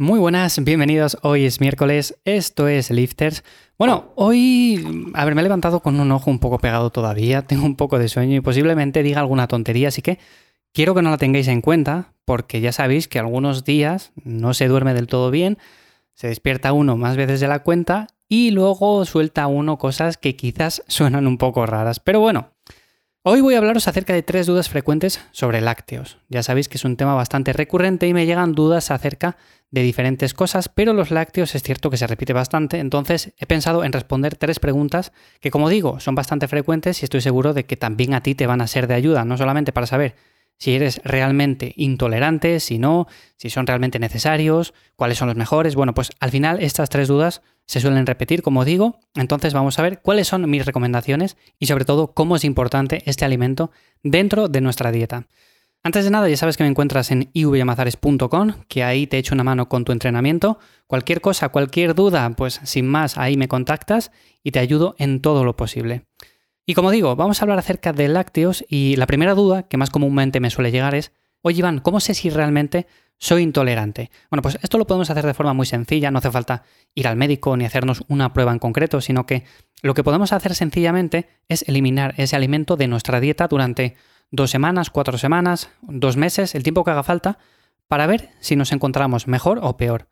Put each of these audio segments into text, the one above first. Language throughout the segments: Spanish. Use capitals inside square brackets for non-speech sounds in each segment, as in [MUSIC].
Muy buenas, bienvenidos. Hoy es miércoles, esto es Lifters. Bueno, hoy, a ver, me he levantado con un ojo un poco pegado todavía, [LAUGHS] tengo un poco de sueño y posiblemente diga alguna tontería, así que quiero que no la tengáis en cuenta, porque ya sabéis que algunos días no se duerme del todo bien, se despierta uno más veces de la cuenta y luego suelta uno cosas que quizás [LAUGHS] suenan un poco raras. Pero bueno, Hoy voy a hablaros acerca de tres dudas frecuentes sobre lácteos. Ya sabéis que es un tema bastante recurrente y me llegan dudas acerca de diferentes cosas, pero los lácteos es cierto que se repite bastante, entonces he pensado en responder tres preguntas que como digo son bastante frecuentes y estoy seguro de que también a ti te van a ser de ayuda, no solamente para saber si eres realmente intolerante, si no, si son realmente necesarios, cuáles son los mejores. Bueno, pues al final estas tres dudas se suelen repetir, como digo, entonces vamos a ver cuáles son mis recomendaciones y sobre todo cómo es importante este alimento dentro de nuestra dieta. Antes de nada, ya sabes que me encuentras en ivyamazares.com, que ahí te echo una mano con tu entrenamiento. Cualquier cosa, cualquier duda, pues sin más, ahí me contactas y te ayudo en todo lo posible. Y como digo, vamos a hablar acerca de lácteos y la primera duda que más comúnmente me suele llegar es, oye Iván, ¿cómo sé si realmente soy intolerante? Bueno, pues esto lo podemos hacer de forma muy sencilla, no hace falta ir al médico ni hacernos una prueba en concreto, sino que lo que podemos hacer sencillamente es eliminar ese alimento de nuestra dieta durante dos semanas, cuatro semanas, dos meses, el tiempo que haga falta, para ver si nos encontramos mejor o peor.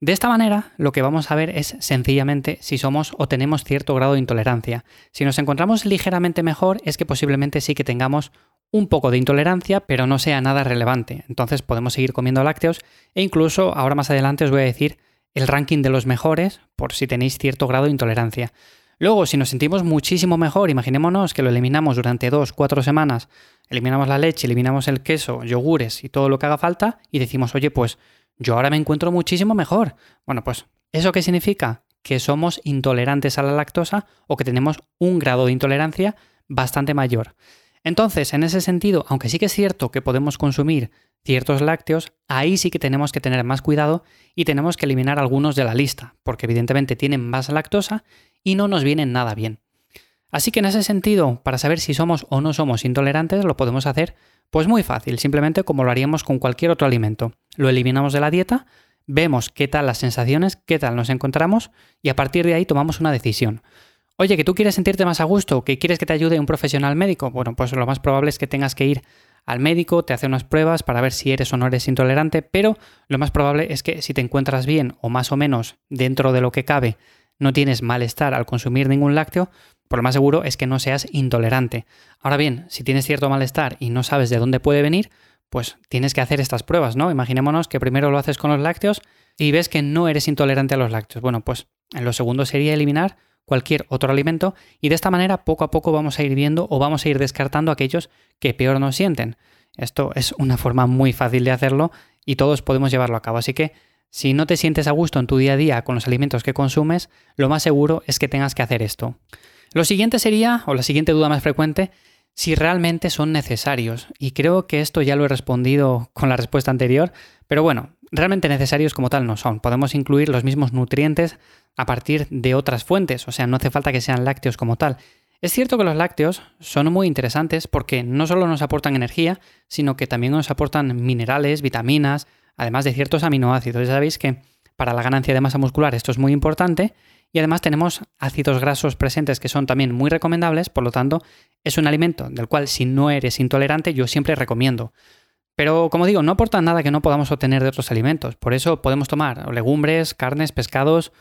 De esta manera, lo que vamos a ver es sencillamente si somos o tenemos cierto grado de intolerancia. Si nos encontramos ligeramente mejor, es que posiblemente sí que tengamos un poco de intolerancia, pero no sea nada relevante. Entonces podemos seguir comiendo lácteos e incluso ahora más adelante os voy a decir el ranking de los mejores por si tenéis cierto grado de intolerancia. Luego, si nos sentimos muchísimo mejor, imaginémonos que lo eliminamos durante dos, cuatro semanas, eliminamos la leche, eliminamos el queso, yogures y todo lo que haga falta y decimos, oye, pues yo ahora me encuentro muchísimo mejor. Bueno, pues, ¿eso qué significa? Que somos intolerantes a la lactosa o que tenemos un grado de intolerancia bastante mayor. Entonces, en ese sentido, aunque sí que es cierto que podemos consumir ciertos lácteos, ahí sí que tenemos que tener más cuidado y tenemos que eliminar algunos de la lista, porque evidentemente tienen más lactosa y no nos vienen nada bien. Así que en ese sentido, para saber si somos o no somos intolerantes, lo podemos hacer pues muy fácil, simplemente como lo haríamos con cualquier otro alimento. Lo eliminamos de la dieta, vemos qué tal las sensaciones, qué tal nos encontramos y a partir de ahí tomamos una decisión. Oye, que tú quieres sentirte más a gusto, que quieres que te ayude un profesional médico, bueno, pues lo más probable es que tengas que ir al médico, te hace unas pruebas para ver si eres o no eres intolerante, pero lo más probable es que si te encuentras bien o más o menos dentro de lo que cabe, no tienes malestar al consumir ningún lácteo, por lo más seguro es que no seas intolerante. Ahora bien, si tienes cierto malestar y no sabes de dónde puede venir, pues tienes que hacer estas pruebas, ¿no? Imaginémonos que primero lo haces con los lácteos y ves que no eres intolerante a los lácteos. Bueno, pues en lo segundo sería eliminar cualquier otro alimento y de esta manera poco a poco vamos a ir viendo o vamos a ir descartando aquellos que peor nos sienten. Esto es una forma muy fácil de hacerlo y todos podemos llevarlo a cabo. Así que si no te sientes a gusto en tu día a día con los alimentos que consumes, lo más seguro es que tengas que hacer esto. Lo siguiente sería, o la siguiente duda más frecuente, si realmente son necesarios. Y creo que esto ya lo he respondido con la respuesta anterior, pero bueno, realmente necesarios como tal no son. Podemos incluir los mismos nutrientes a partir de otras fuentes, o sea, no hace falta que sean lácteos como tal. Es cierto que los lácteos son muy interesantes porque no solo nos aportan energía, sino que también nos aportan minerales, vitaminas, además de ciertos aminoácidos. Ya sabéis que para la ganancia de masa muscular esto es muy importante. Y además tenemos ácidos grasos presentes que son también muy recomendables, por lo tanto es un alimento del cual si no eres intolerante yo siempre recomiendo. Pero como digo, no aporta nada que no podamos obtener de otros alimentos, por eso podemos tomar legumbres, carnes, pescados,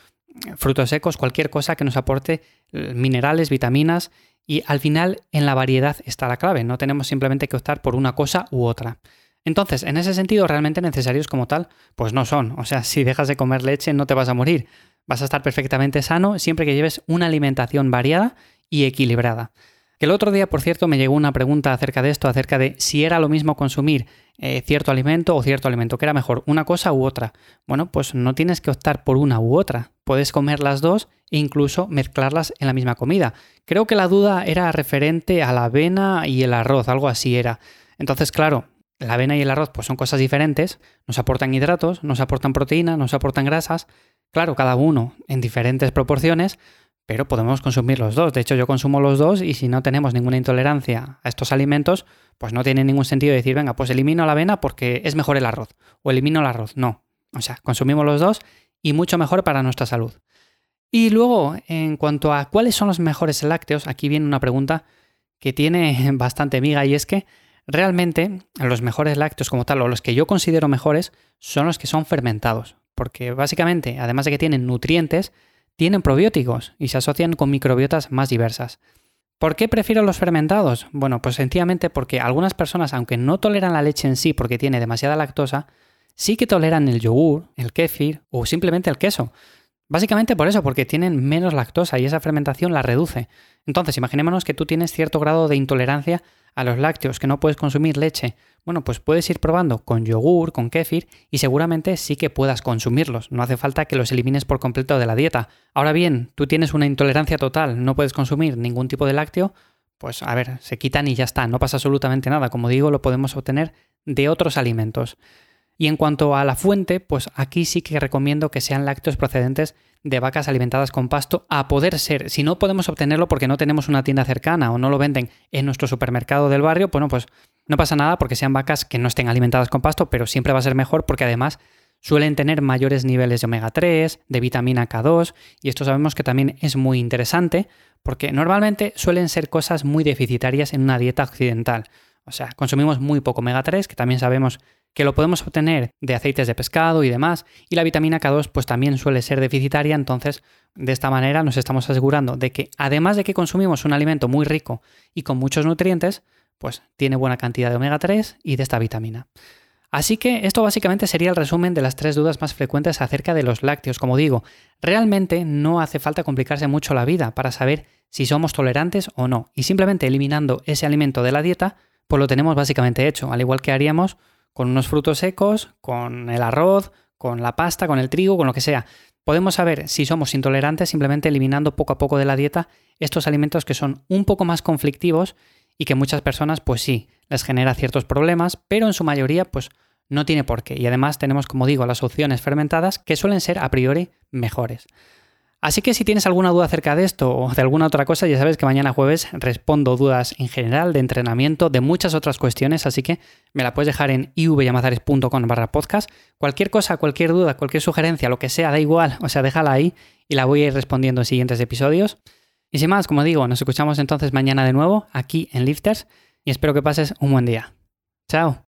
frutos secos, cualquier cosa que nos aporte eh, minerales, vitaminas. Y al final en la variedad está la clave, no tenemos simplemente que optar por una cosa u otra. Entonces, en ese sentido, realmente necesarios como tal, pues no son. O sea, si dejas de comer leche no te vas a morir. Vas a estar perfectamente sano siempre que lleves una alimentación variada y equilibrada. El otro día, por cierto, me llegó una pregunta acerca de esto, acerca de si era lo mismo consumir eh, cierto alimento o cierto alimento, que era mejor, una cosa u otra. Bueno, pues no tienes que optar por una u otra. Puedes comer las dos e incluso mezclarlas en la misma comida. Creo que la duda era referente a la avena y el arroz, algo así era. Entonces, claro, la avena y el arroz pues son cosas diferentes, nos aportan hidratos, nos aportan proteína, nos aportan grasas, Claro, cada uno en diferentes proporciones, pero podemos consumir los dos. De hecho, yo consumo los dos y si no tenemos ninguna intolerancia a estos alimentos, pues no tiene ningún sentido decir, venga, pues elimino la avena porque es mejor el arroz o elimino el arroz. No, O sea, consumimos los dos y mucho mejor para nuestra salud. Y luego, en cuanto a cuáles son los mejores lácteos, aquí viene una pregunta que tiene [LAUGHS] bastante miga y es que realmente los mejores lácteos como tal, o los que yo considero mejores, son los que son fermentados. Porque básicamente, además de que tienen nutrientes, tienen probióticos y se asocian con microbiotas más diversas. ¿Por qué prefiero los fermentados? Bueno, pues sencillamente porque algunas personas, aunque no toleran la leche en sí porque tiene demasiada lactosa, sí que toleran el yogur, el kéfir o simplemente el queso. Básicamente por eso, porque tienen menos lactosa y esa fermentación la reduce. Entonces, imaginémonos que tú tienes cierto grado de intolerancia a los lácteos, que no puedes consumir leche. Bueno, pues puedes ir probando con yogur, con kéfir y seguramente sí que puedas consumirlos. No hace falta que los elimines por completo de la dieta. Ahora bien, tú tienes una intolerancia total, no puedes consumir ningún tipo de lácteo, pues a ver, se quitan y ya está, no pasa absolutamente nada. Como digo, lo podemos obtener de otros alimentos. Y en cuanto a la fuente, pues aquí sí que recomiendo que sean lácteos procedentes de vacas alimentadas con pasto a poder ser. Si no podemos obtenerlo porque no tenemos una tienda cercana o no lo venden en nuestro supermercado del barrio, bueno, pues no pasa nada porque sean vacas que no estén alimentadas con pasto, pero siempre va a ser mejor porque además suelen tener mayores niveles de omega 3, de vitamina K2, y esto sabemos que también es muy interesante porque normalmente suelen ser cosas muy deficitarias en una dieta occidental. O sea, consumimos muy poco omega 3, que también sabemos que lo podemos obtener de aceites de pescado y demás, y la vitamina K2 pues también suele ser deficitaria, entonces de esta manera nos estamos asegurando de que además de que consumimos un alimento muy rico y con muchos nutrientes, pues tiene buena cantidad de omega 3 y de esta vitamina. Así que esto básicamente sería el resumen de las tres dudas más frecuentes acerca de los lácteos. Como digo, realmente no hace falta complicarse mucho la vida para saber si somos tolerantes o no. Y simplemente eliminando ese alimento de la dieta, pues lo tenemos básicamente hecho, al igual que haríamos con unos frutos secos, con el arroz, con la pasta, con el trigo, con lo que sea. Podemos saber si somos intolerantes simplemente eliminando poco a poco de la dieta estos alimentos que son un poco más conflictivos y que muchas personas pues sí, les genera ciertos problemas, pero en su mayoría pues no tiene por qué. Y además tenemos, como digo, las opciones fermentadas que suelen ser a priori mejores. Así que si tienes alguna duda acerca de esto o de alguna otra cosa, ya sabes que mañana jueves respondo dudas en general, de entrenamiento, de muchas otras cuestiones, así que me la puedes dejar en ivyamazares.com barra podcast. Cualquier cosa, cualquier duda, cualquier sugerencia, lo que sea, da igual, o sea, déjala ahí y la voy a ir respondiendo en siguientes episodios. Y sin más, como digo, nos escuchamos entonces mañana de nuevo aquí en Lifters y espero que pases un buen día. Chao.